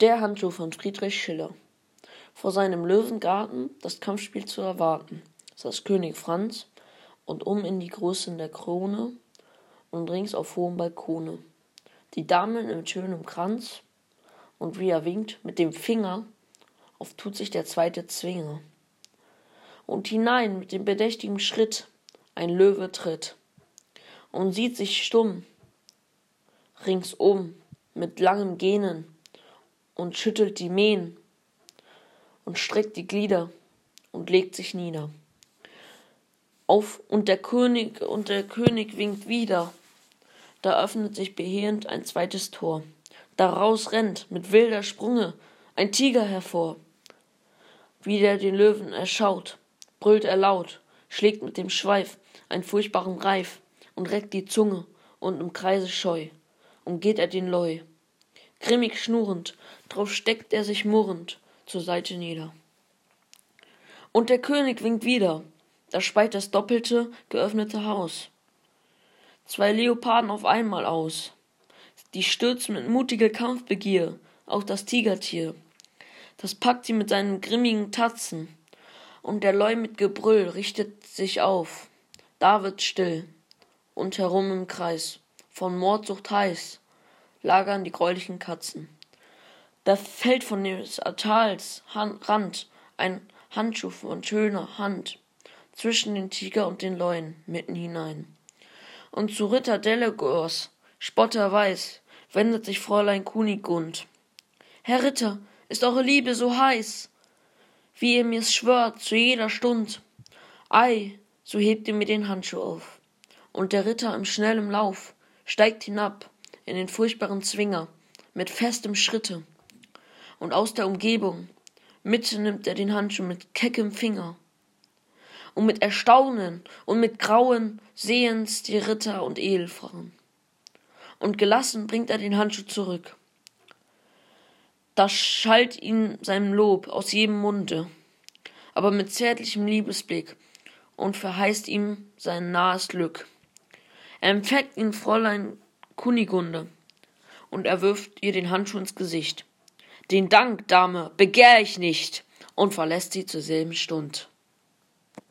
Der Handschuh von Friedrich Schiller. Vor seinem Löwengarten das Kampfspiel zu erwarten, saß König Franz und um in die Größen der Krone und rings auf hohem Balkone. Die Damen im schönen Kranz und wie er winkt mit dem Finger, oft tut sich der zweite Zwinger. Und hinein mit dem bedächtigen Schritt ein Löwe tritt und sieht sich stumm ringsum mit langem Gähnen und schüttelt die Mähen und streckt die Glieder und legt sich nieder. Auf und der König und der König winkt wieder. Da öffnet sich behehend ein zweites Tor. Daraus rennt mit wilder Sprünge ein Tiger hervor. Wie der den Löwen erschaut, brüllt er laut, schlägt mit dem Schweif einen furchtbaren Reif und reckt die Zunge und im Kreise scheu umgeht er den Leu grimmig schnurrend drauf steckt er sich murrend zur seite nieder. Und der könig winkt wieder. Da speit das doppelte geöffnete haus. Zwei leoparden auf einmal aus. Die stürzen mit mutiger kampfbegier auf das tigertier. Das packt sie mit seinen grimmigen tatzen. Und der leu mit gebrüll richtet sich auf. Da wird's still. Und herum im kreis. Von mordsucht heiß lagern die gräulichen katzen. Da fällt von des altars rand ein handschuh von schöner hand zwischen den tiger und den leuen mitten hinein. Und zu ritter delegors spotterweis wendet sich fräulein kunigund. Herr ritter ist eure liebe so heiß wie ihr mir's schwört zu jeder stund? Ei so hebt ihr mir den handschuh auf. Und der ritter im schnellen lauf steigt hinab in den furchtbaren zwinger mit festem schritte und aus der umgebung. Mitte nimmt er den handschuh mit keckem finger und mit erstaunen und mit grauen sehens die ritter und edelfrauen und gelassen bringt er den handschuh zurück. Da schallt ihn sein lob aus jedem munde aber mit zärtlichem liebesblick und verheißt ihm sein nahes glück. Er empfängt ihn fräulein kunigunde. Und er wirft ihr den handschuh ins gesicht. Den dank dame begehr ich nicht. Und verlässt sie zur selben stund